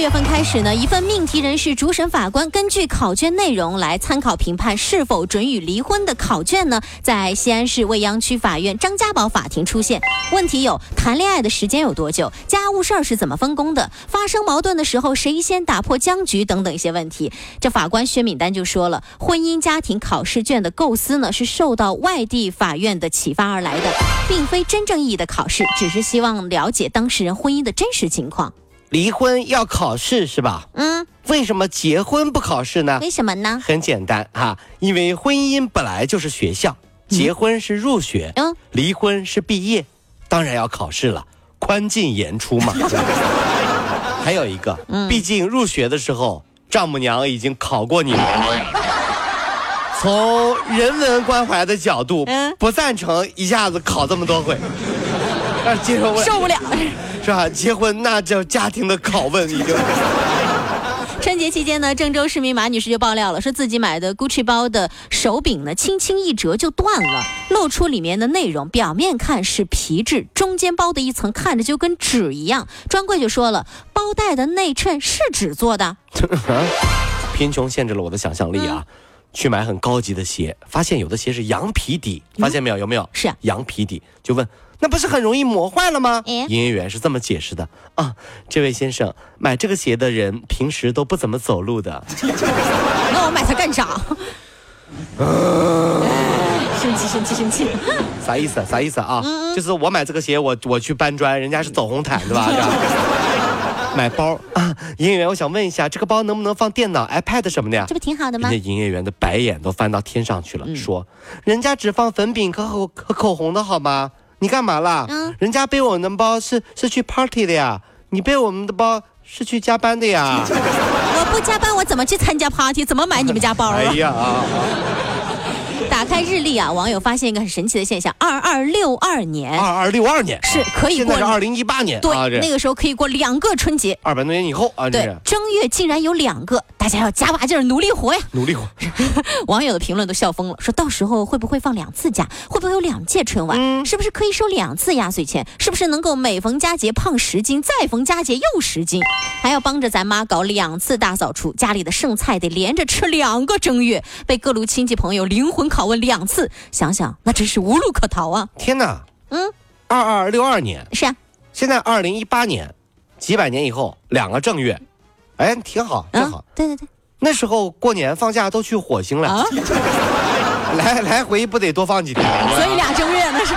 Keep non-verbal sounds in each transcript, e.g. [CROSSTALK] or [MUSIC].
月份开始呢，一份命题人士主审法官根据考卷内容来参考评判是否准予离婚的考卷呢，在西安市未央区法院张家堡法庭出现。问题有：谈恋爱的时间有多久？家务事儿是怎么分工的？发生矛盾的时候谁先打破僵局？等等一些问题。这法官薛敏丹就说了，婚姻家庭考试卷的构思呢，是受到外地法院的启发而来的，并非真正意义的考试，只是希望了解当事人婚姻的真实情况。离婚要考试是吧？嗯，为什么结婚不考试呢？为什么呢？很简单哈，因为婚姻本来就是学校，结婚是入学，嗯，离婚是毕业，当然要考试了，宽进严出嘛。[LAUGHS] 还有一个，毕竟入学的时候，丈母娘已经考过你了。从人文关怀的角度，嗯不赞成一下子考这么多回。但是接受问受不了。是吧？结婚那叫家庭的拷问，已经。春节期间呢，郑州市民马女士就爆料了，说自己买的 Gucci 包的手柄呢，轻轻一折就断了，露出里面的内容，表面看是皮质，中间包的一层看着就跟纸一样。专柜就说了，包带的内衬是纸做的。[LAUGHS] 贫穷限制了我的想象力啊！去买很高级的鞋，发现有的鞋是羊皮底，发现没有？有没有？是啊羊皮底，就问那不是很容易磨坏了吗？哎营业员是这么解释的啊，这位先生，买这个鞋的人平时都不怎么走路的。[LAUGHS] 那我买它干啥？生气生气生气！啥意思？啥意思啊？嗯就是我买这个鞋，我我去搬砖，人家是走红毯，对吧？是吧 [LAUGHS] 买包啊，营业员，我想问一下，这个包能不能放电脑、iPad 什么的呀？这不挺好的吗人家？营业员的白眼都翻到天上去了，嗯说：“人家只放粉饼和口和口红的好吗？你干嘛啦？嗯人家背我们的包是是去 party 的呀，你背我们的包是去加班的呀。[LAUGHS] 我不加班，我怎么去参加 party？怎么买你们家包啊？哎呀啊！[LAUGHS] 打开日历啊，网友发现一个很神奇的现象：二二六二年二二六二年，是可以过现在是二零一八年对，啊，那个时候可以过两个春节。二百多年以后啊，对，正月竟然有两个，大家要加把劲儿努力活呀！努力活。[LAUGHS] 网友的评论都笑疯了，说到时候会不会放两次假？会不会有两届春晚？嗯是不是可以收两次压岁钱？是不是能够每逢佳节胖十斤，再逢佳节又十斤？还要帮着咱妈搞两次大扫除，家里的剩菜得连着吃两个正月，被各路亲戚朋友灵魂拷问两次，想想那真是无路可逃啊！天哪！嗯，二二六二年，是啊，现在二零一八年，几百年以后两个正月，哎，挺好，挺嗯好。，对对对，那时候过年放假都去火星了，啊，[LAUGHS] 来来回不得多放几天？所以俩正月呢是。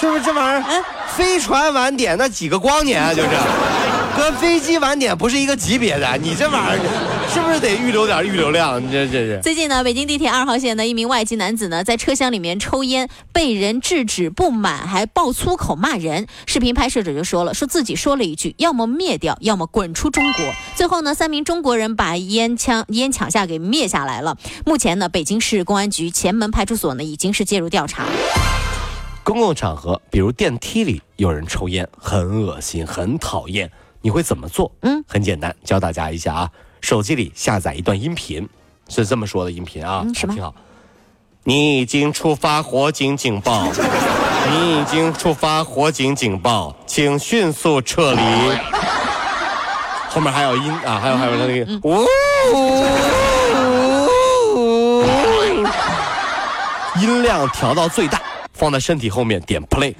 是不是这玩意儿？飞船晚点那几个光年啊，就是，跟飞机晚点不是一个级别的。你这玩意儿是不是得预留点预留量？你这这是。最近呢，北京地铁二号线的一名外籍男子呢，在车厢里面抽烟，被人制止不满，还爆粗口骂人。视频拍摄者就说了，说自己说了一句“要么灭掉，要么滚出中国”。最后呢，三名中国人把烟枪烟抢下给灭下来了。目前呢，北京市公安局前门派出所呢已经是介入调查。公共场合，比如电梯里有人抽烟，很恶心，很讨厌。你会怎么做？嗯，很简单，教大家一下啊。手机里下载一段音频，是这么说的音频啊，嗯什么挺好。你已经触发火警警报，你已经触发火警警报，请迅速撤离。后面还有音啊，还有还有那个，呜、音量调到最大，放在身体后面点 play。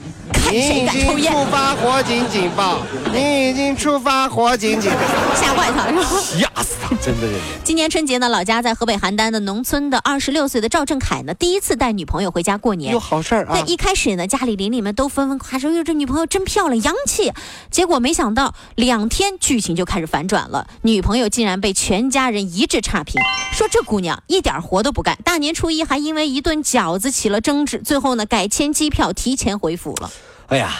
看谁敢抽烟，触发火警警报，你已经触发火警警报，吓坏他是吧？吓死他！真的是。今年春节呢，老家在河北邯郸的农村的二十六岁的赵正凯呢，第一次带女朋友回家过年有。好事儿啊对，！一开始呢，家里邻里们都纷纷夸说：“哟，这女朋友真漂亮，洋气。”结果没想到两天剧情就开始反转了，女朋友竟然被全家人一致差评，说这姑娘一点活都不干，大年初一还因为一顿饺子起了争执，最后呢改签机票提前回府了。哎呀，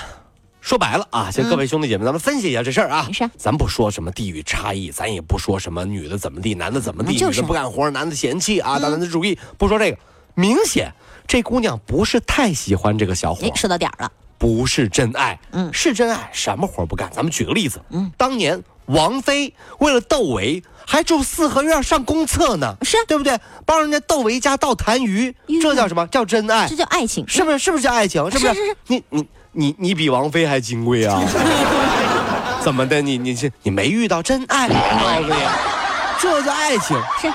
说白了啊，先各位兄弟姐妹，咱们分析一下这事儿啊没事。咱不说什么地域差异，咱也不说什么女的怎么地，男的怎么地，就是女的不干活，男的嫌弃啊，大男子主义，不说这个。明显这姑娘不是太喜欢这个小伙哎，，说到点儿了，不是真爱。嗯是真爱，什么活不干？咱们举个例子，嗯，当年王菲为了窦唯还住四合院上公厕呢，是对不对？帮人家窦唯家倒痰盂，这叫什么？叫真爱这，叫爱情。是不是？是不是叫爱情？是不是？是是是你你你你比王菲还金贵啊？[LAUGHS] 怎么的？你你这你没遇到真爱？我告诉你，这叫爱情。是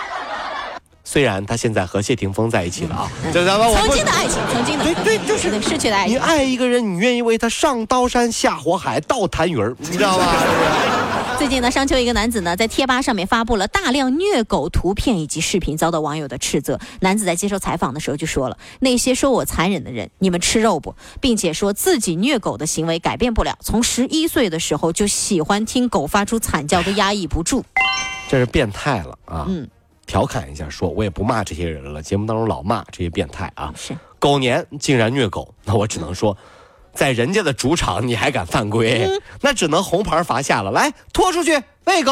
虽然他现在和谢霆锋在一起了啊，这咱们我曾经的爱情，曾经的对对就是对逝去的爱情你。爱一个人，你愿意为他上刀山下火海倒痰盂儿，你知道吧？[LAUGHS] 最近呢，商丘一个男子呢在贴吧上面发布了大量虐狗图片以及视频，遭到网友的斥责。男子在接受采访的时候就说了：“那些说我残忍的人，你们吃肉不？”并且说自己虐狗的行为改变不了，从十一岁的时候就喜欢听狗发出惨叫，都压抑不住。[LAUGHS] 这是变态了啊！嗯，调侃一下说，我也不骂这些人了，节目当中老骂这些变态啊。是狗年竟然虐狗，那我只能说，在人家的主场你还敢犯规，嗯那只能红牌罚下了。来，拖出去喂狗。